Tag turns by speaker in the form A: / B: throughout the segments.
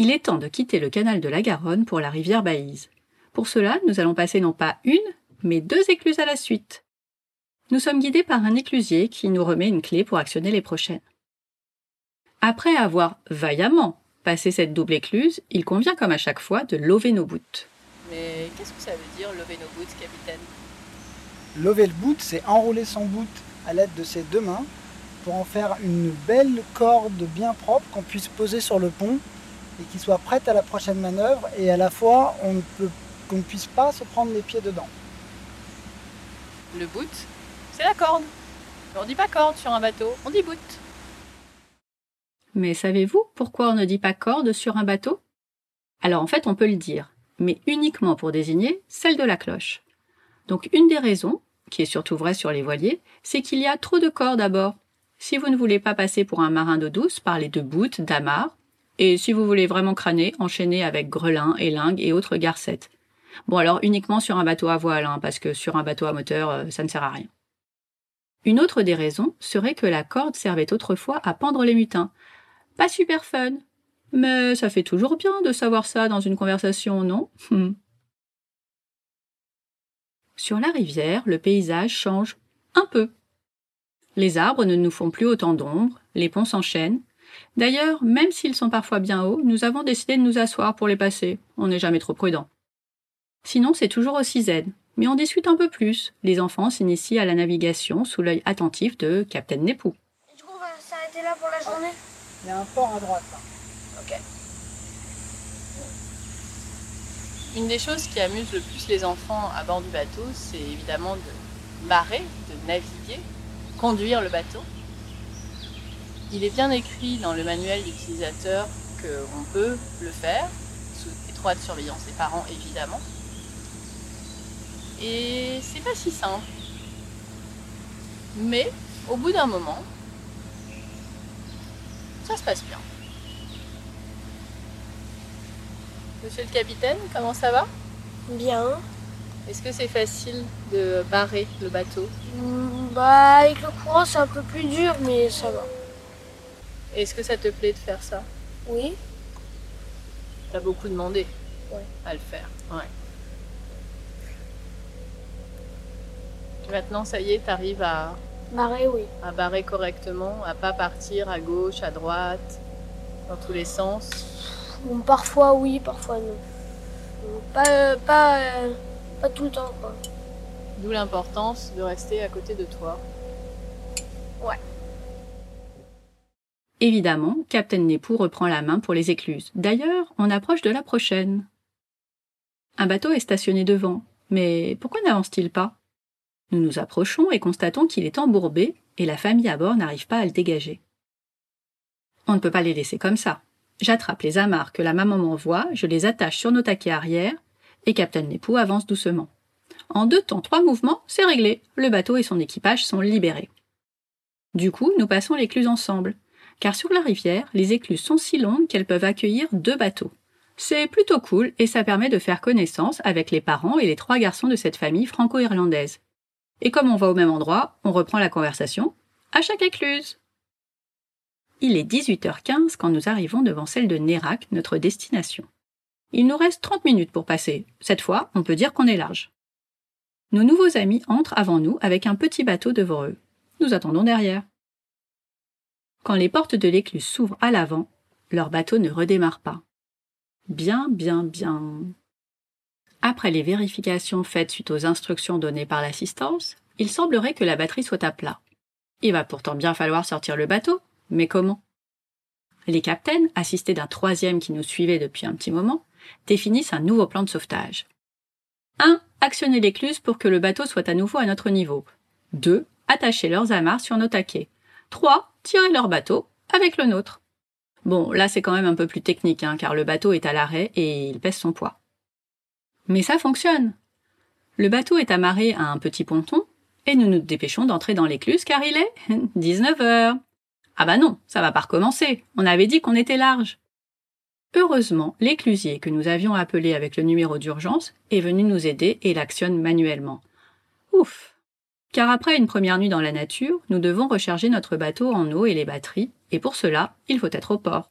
A: Il est temps de quitter le canal de la Garonne pour la rivière Baïse. Pour cela, nous allons passer non pas une, mais deux écluses à la suite. Nous sommes guidés par un éclusier qui nous remet une clé pour actionner les prochaines. Après avoir vaillamment passé cette double écluse, il convient comme à chaque fois de lever nos bouts.
B: Mais qu'est-ce que ça veut dire lever nos boots, capitaine?
C: Lever le boot, c'est enrouler son boot à l'aide de ses deux mains pour en faire une belle corde bien propre qu'on puisse poser sur le pont et qui soit prête à la prochaine manœuvre et à la fois on ne peut qu'on ne puisse pas se prendre les pieds dedans.
B: Le boot, c'est la corde. On dit pas corde sur un bateau, on dit boot.
A: Mais savez-vous pourquoi on ne dit pas corde sur un bateau? Alors en fait, on peut le dire, mais uniquement pour désigner celle de la cloche. Donc une des raisons, qui est surtout vraie sur les voiliers, c'est qu'il y a trop de cordes à bord. Si vous ne voulez pas passer pour un marin d'eau douce, parlez de boot, d'amarre, et si vous voulez vraiment crâner, enchaînez avec grelin, élingue et autres garcettes. Bon alors uniquement sur un bateau à voile, hein, parce que sur un bateau à moteur, euh, ça ne sert à rien. Une autre des raisons serait que la corde servait autrefois à pendre les mutins. Pas super fun. Mais ça fait toujours bien de savoir ça dans une conversation, non? Hmm. Sur la rivière, le paysage change un peu. Les arbres ne nous font plus autant d'ombre, les ponts s'enchaînent. D'ailleurs, même s'ils sont parfois bien hauts, nous avons décidé de nous asseoir pour les passer. On n'est jamais trop prudent. Sinon, c'est toujours aussi zen. Mais on discute un peu plus. Les enfants s'initient à la navigation sous l'œil attentif de Captain Nepou.
D: Et du coup, on va s'arrêter là pour la journée?
C: Il y a un port à droite là.
B: Ok. Une des choses qui amuse le plus les enfants à bord du bateau, c'est évidemment de marrer, de naviguer, conduire le bateau. Il est bien écrit dans le manuel d'utilisateur qu'on peut le faire, sous étroite surveillance des parents évidemment. Et c'est pas si simple. Mais au bout d'un moment, ça se passe bien. Monsieur le capitaine, comment ça va?
D: Bien.
B: Est-ce que c'est facile de barrer le bateau?
D: Bah, avec le courant, c'est un peu plus dur, mais ça va.
B: Est-ce que ça te plaît de faire ça
D: Oui
B: T'as beaucoup demandé
D: Ouais.
B: à le faire. Ouais. Et maintenant, ça y est, t'arrives à,
D: Marée, oui.
B: à barrer correctement, à pas partir à gauche, à droite, dans tous les sens.
D: Bon, parfois, oui, parfois, non. Bon, Pas, pas, euh, pas tout le temps, quoi.
B: D'où l'importance de rester à côté de toi.
A: Évidemment, Captain Nepou reprend la main pour les écluses. D'ailleurs, on approche de la prochaine. Un bateau est stationné devant. Mais pourquoi n'avance-t-il pas? Nous nous approchons et constatons qu'il est embourbé et la famille à bord n'arrive pas à le dégager. On ne peut pas les laisser comme ça. J'attrape les amarres que la maman m'envoie, je les attache sur nos taquets arrière et Captain Nepou avance doucement. En deux temps, trois mouvements, c'est réglé. Le bateau et son équipage sont libérés. Du coup, nous passons l'écluse ensemble car sur la rivière, les écluses sont si longues qu'elles peuvent accueillir deux bateaux. C'est plutôt cool et ça permet de faire connaissance avec les parents et les trois garçons de cette famille franco-irlandaise. Et comme on va au même endroit, on reprend la conversation à chaque écluse. Il est 18h15 quand nous arrivons devant celle de Nérac, notre destination. Il nous reste 30 minutes pour passer. Cette fois, on peut dire qu'on est large. Nos nouveaux amis entrent avant nous avec un petit bateau devant eux. Nous attendons derrière. Quand les portes de l'écluse s'ouvrent à l'avant, leur bateau ne redémarre pas. Bien, bien, bien. Après les vérifications faites suite aux instructions données par l'assistance, il semblerait que la batterie soit à plat. Il va pourtant bien falloir sortir le bateau, mais comment? Les captaines, assistés d'un troisième qui nous suivait depuis un petit moment, définissent un nouveau plan de sauvetage. 1. Actionner l'écluse pour que le bateau soit à nouveau à notre niveau. 2. Attacher leurs amarres sur nos taquets. 3. Tirer leur bateau avec le nôtre. Bon, là c'est quand même un peu plus technique, hein, car le bateau est à l'arrêt et il pèse son poids. Mais ça fonctionne. Le bateau est amarré à un petit ponton, et nous nous dépêchons d'entrer dans l'écluse car il est 19 heures. Ah bah non, ça va pas recommencer. On avait dit qu'on était large. Heureusement, l'éclusier que nous avions appelé avec le numéro d'urgence est venu nous aider et l'actionne manuellement. Ouf. Car après une première nuit dans la nature, nous devons recharger notre bateau en eau et les batteries, et pour cela, il faut être au port.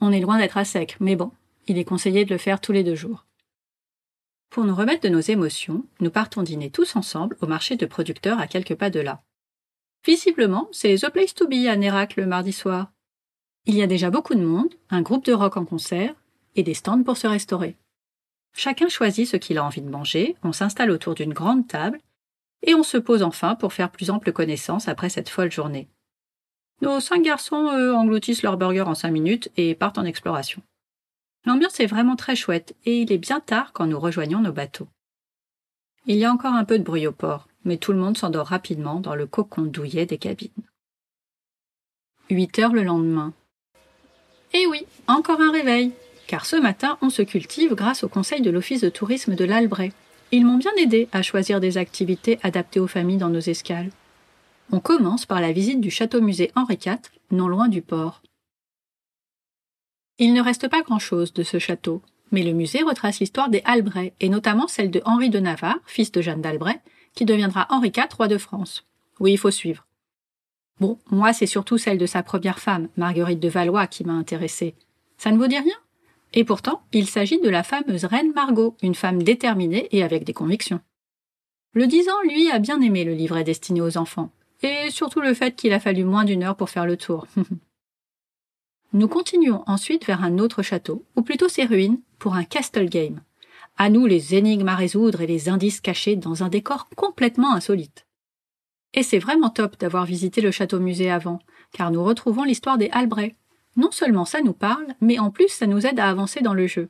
A: On est loin d'être à sec, mais bon, Il est conseillé de le faire tous les deux jours. Pour nous remettre de nos émotions, nous partons dîner tous ensemble au marché de producteurs à quelques pas de là. Visiblement, c'est The Place to Be à Nérac le mardi soir. Il y a déjà beaucoup de monde, un groupe de rock en concert et des stands pour se restaurer. Chacun choisit ce qu'il a envie de manger, on s'installe autour d'une grande table et on se pose enfin pour faire plus ample connaissance après cette folle journée. Nos cinq garçons, engloutissent leur burger en cinq minutes et partent en exploration. L'ambiance est vraiment très chouette et il est bien tard quand nous rejoignons nos bateaux. Il y a encore un peu de bruit au port, mais tout le monde s'endort rapidement dans le cocon douillet des cabines. 8 heures le lendemain. Eh oui, encore un réveil, car ce matin on se cultive grâce au conseil de l'Office de tourisme de l'Albret. Ils m'ont bien aidé à choisir des activités adaptées aux familles dans nos escales. On commence par la visite du château-musée Henri IV, non loin du port. Il ne reste pas grand-chose de ce château, mais le musée retrace l'histoire des Albret, et notamment celle de Henri de Navarre, fils de Jeanne d'Albret, qui deviendra Henri IV, roi de France. Oui, il faut suivre. Bon, moi, c'est surtout celle de sa première femme, Marguerite de Valois, qui m'a intéressée. Ça ne vous dit rien? Et pourtant, il s'agit de la fameuse reine Margot, une femme déterminée et avec des convictions. Le dix ans, lui, a bien aimé le livret destiné aux enfants, et surtout le fait qu'il a fallu moins d'une heure pour faire le tour. Nous continuons ensuite vers un autre château, ou plutôt ses ruines, pour un castle game. À nous les énigmes à résoudre et les indices cachés dans un décor complètement insolite. Et c'est vraiment top d'avoir visité le château musée avant, car nous retrouvons l'histoire des Albret. Non seulement ça nous parle, mais en plus ça nous aide à avancer dans le jeu.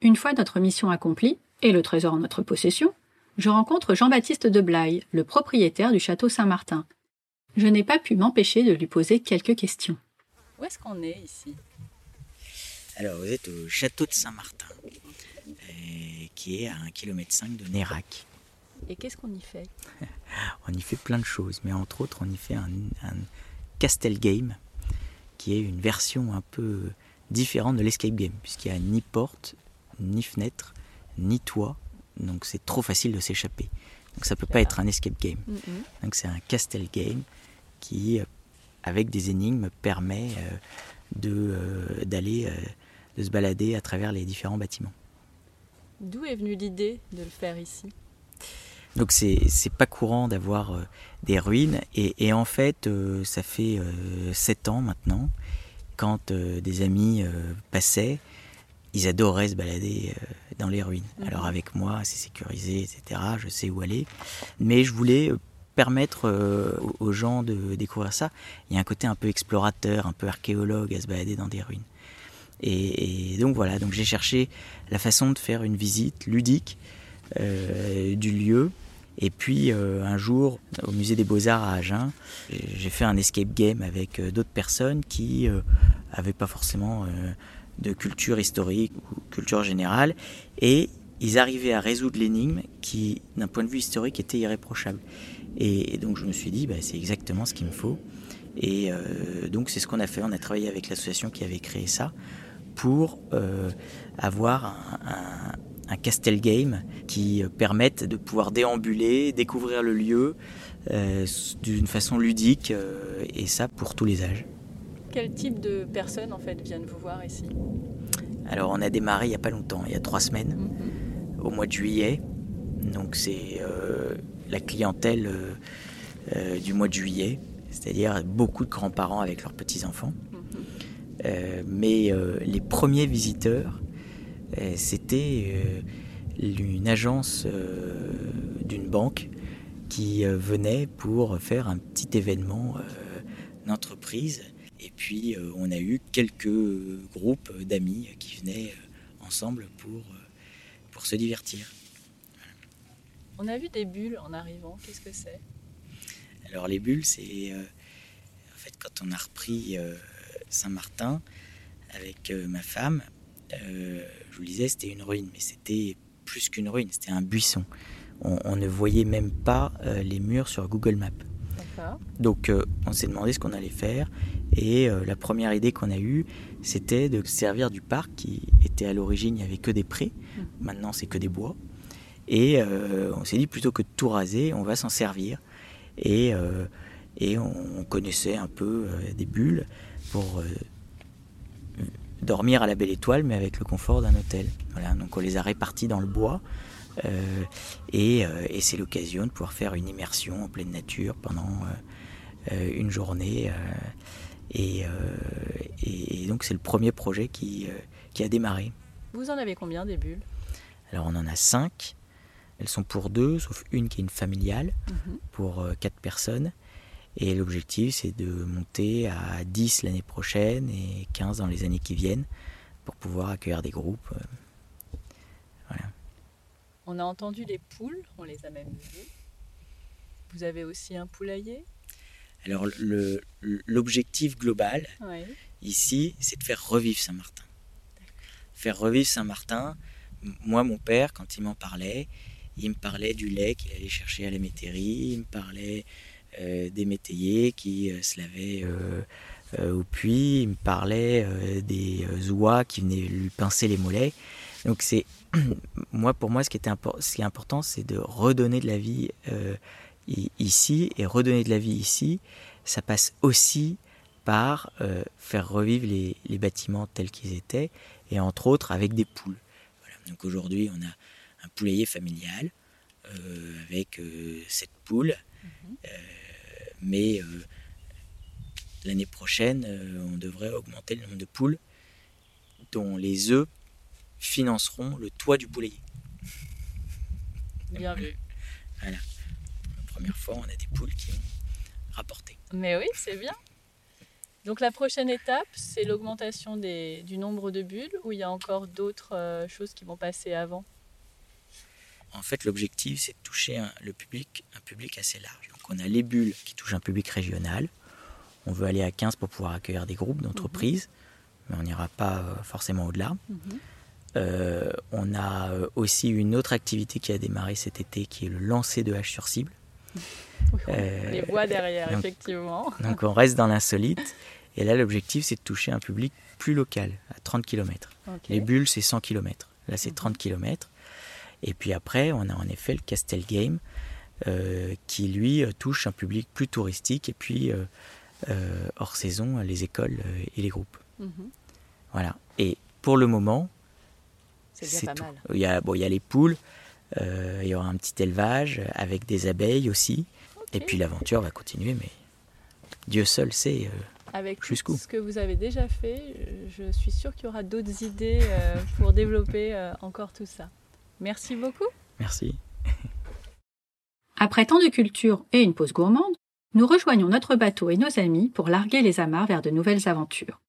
A: Une fois notre mission accomplie, et le trésor en notre possession, je rencontre Jean-Baptiste de Blaye, le propriétaire du château Saint-Martin. Je n'ai pas pu m'empêcher de lui poser quelques questions.
B: Où est-ce qu'on est ici?
E: Alors, vous êtes au château de Saint-Martin, euh, qui est à 1,5 km de Nérac.
B: Et qu'est-ce qu'on y fait?
E: On y fait plein de choses, mais entre autres, on y fait un, un Castle Game, qui est une version un peu différente de l'escape game, puisqu'il n'y a ni porte, ni fenêtre, ni toit, donc c'est trop facile de s'échapper. Donc ça peut pas être un escape game.
B: Mm.
E: Donc c'est un castle game qui, euh, avec des énigmes, permet euh, de euh, d'aller de se balader à travers les différents bâtiments.
B: D'où est venue l'idée de le faire ici?
E: Donc c'est c'est pas courant d'avoir euh, des ruines et, et en fait euh, ça fait euh, sept ans maintenant quand des amis passaient ils adoraient se balader dans les ruines.
B: Mhm.
E: Alors avec moi c'est sécurisé etc. Je sais où aller mais je voulais permettre aux- gens de découvrir ça. Il y a un côté un peu explorateur, un peu archéologue à se balader dans des ruines. Et, et donc voilà, donc j'ai cherché la façon de faire une visite ludique du lieu. Et puis euh, un jour, au musée des Beaux-Arts à Agen, j'ai fait un escape game avec euh, d'autres personnes qui n'avaient pas forcément euh, de culture historique ou culture générale. Et ils arrivaient à résoudre l'énigme qui, d'un point de vue historique, était irréprochable. Et, donc je me suis dit, bah, c'est exactement ce qu'il me faut. Et euh, donc c'est ce qu'on a fait. On a travaillé avec l'association qui avait créé ça pour euh, avoir un, un castle game qui euh, permette de pouvoir déambuler, découvrir le lieu euh, d'une façon ludique euh, et ça pour tous les âges.
B: Quel type de personnes en fait viennent vous voir ici?
E: Alors on a démarré il n'y a pas longtemps, il y a trois semaines,
B: Mhm.
E: au mois de juillet. Donc c'est euh, la clientèle du mois de juillet, c'est-à-dire beaucoup de grands-parents avec leurs petits-enfants.
B: Mhm.
E: Mais les premiers visiteurs, c'était euh, une agence euh, d'une banque qui euh, venait pour faire un petit événement euh, d'entreprise. Et puis euh, on a eu quelques euh, groupes d'amis qui venaient euh, ensemble pour, euh, pour se divertir.
B: On a vu des bulles en arrivant, qu'est-ce que c'est?
E: Alors les bulles, c'est euh, en fait quand on a repris euh, Saint-Martin avec euh, ma femme, euh, je vous le disais, c'était une ruine, mais c'était plus qu'une ruine, c'était un buisson. On, on ne voyait même pas euh, les murs sur Google Maps. Donc euh, on s'est demandé ce qu'on allait faire et la première idée qu'on a eue, c'était de se servir du parc qui était à l'origine, il n'y avait que des prés,
B: Mhm.
E: maintenant c'est que des bois. Et on s'est dit plutôt que de tout raser, on va s'en servir. Et, et on, on connaissait un peu des bulles pour dormir à la belle étoile, mais avec le confort d'un hôtel. Voilà, donc on les a répartis dans le bois. Euh, et, euh, et c'est l'occasion de pouvoir faire une immersion en pleine nature pendant euh, une journée. Et, et, donc c'est le premier projet qui, qui a démarré.
B: Vous en avez combien des bulles?
E: Alors on en a cinq. Elles sont pour deux, sauf une qui est une familiale, mhm. pour quatre personnes. Et l'objectif, c'est de monter à 10 l'année prochaine et 15 dans les années qui viennent pour pouvoir accueillir des groupes. Voilà.
B: On a entendu les poules, on les a même vues. Vous avez aussi un poulailler?
E: Alors l'objectif global ici, c'est de faire revivre Saint-Martin. Faire revivre Saint-Martin. Moi, mon père, quand il m'en parlait, il me parlait du lait qu'il allait chercher à la métairie, il me parlait euh, des métayers qui euh, se lavaient euh, au puits, il me parlait des oies qui venaient lui pincer les mollets. Donc c'est moi pour moi ce qui était ce qui est important c'est de redonner de la vie euh, ici. Et redonner de la vie ici ça passe aussi par euh, faire revivre les, bâtiments tels qu'ils étaient. Et entre autres avec des poules. Donc aujourd'hui on a un poulailler familial euh, avec cette poule, mhm. mais l'année prochaine on devrait augmenter le nombre de poules dont les œufs financeront le toit du poulailler.
B: Bien vu.
E: Voilà. La première fois, on a des poules qui ont rapporté.
B: Mais oui, c'est bien. Donc la prochaine étape, c'est l'augmentation du nombre de bulles ou il y a encore d'autres euh, choses qui vont passer avant?
E: En fait, l'objectif, c'est de toucher un, le public, un public assez large. Donc on a les bulles qui touchent un public régional. On veut aller à 15 pour pouvoir accueillir des groupes d'entreprises, mhm. mais on n'ira pas euh, forcément au-delà. Mhm. Euh, on a euh, aussi une autre activité qui a démarré cet été qui est le lancer de hache sur cible.
B: Euh, les voix derrière, effectivement.
E: Donc on reste dans l'insolite. Et là, l'objectif, c'est de toucher un public plus local, à 30 km. Les bulles, c'est 100 km. Là, c'est 30 mhm. km. Et puis après, on a en effet le Castel Game, qui lui touche un public plus touristique et puis hors saison, les écoles et les groupes. Mhm. Voilà. Et pour le moment,
B: c'est mal.
E: Il y, a, bon, il y a les poules, euh, il y aura un petit élevage avec des abeilles aussi. Et puis l'aventure va continuer, mais Dieu seul sait euh,
B: avec
E: jusqu'où.
B: ce que vous avez déjà fait, je suis sûre qu'il y aura d'autres idées euh, pour développer encore tout ça. Merci beaucoup.
E: Merci.
A: Après tant de culture et une pause gourmande, nous rejoignons notre bateau et nos amis pour larguer les amarres vers de nouvelles aventures.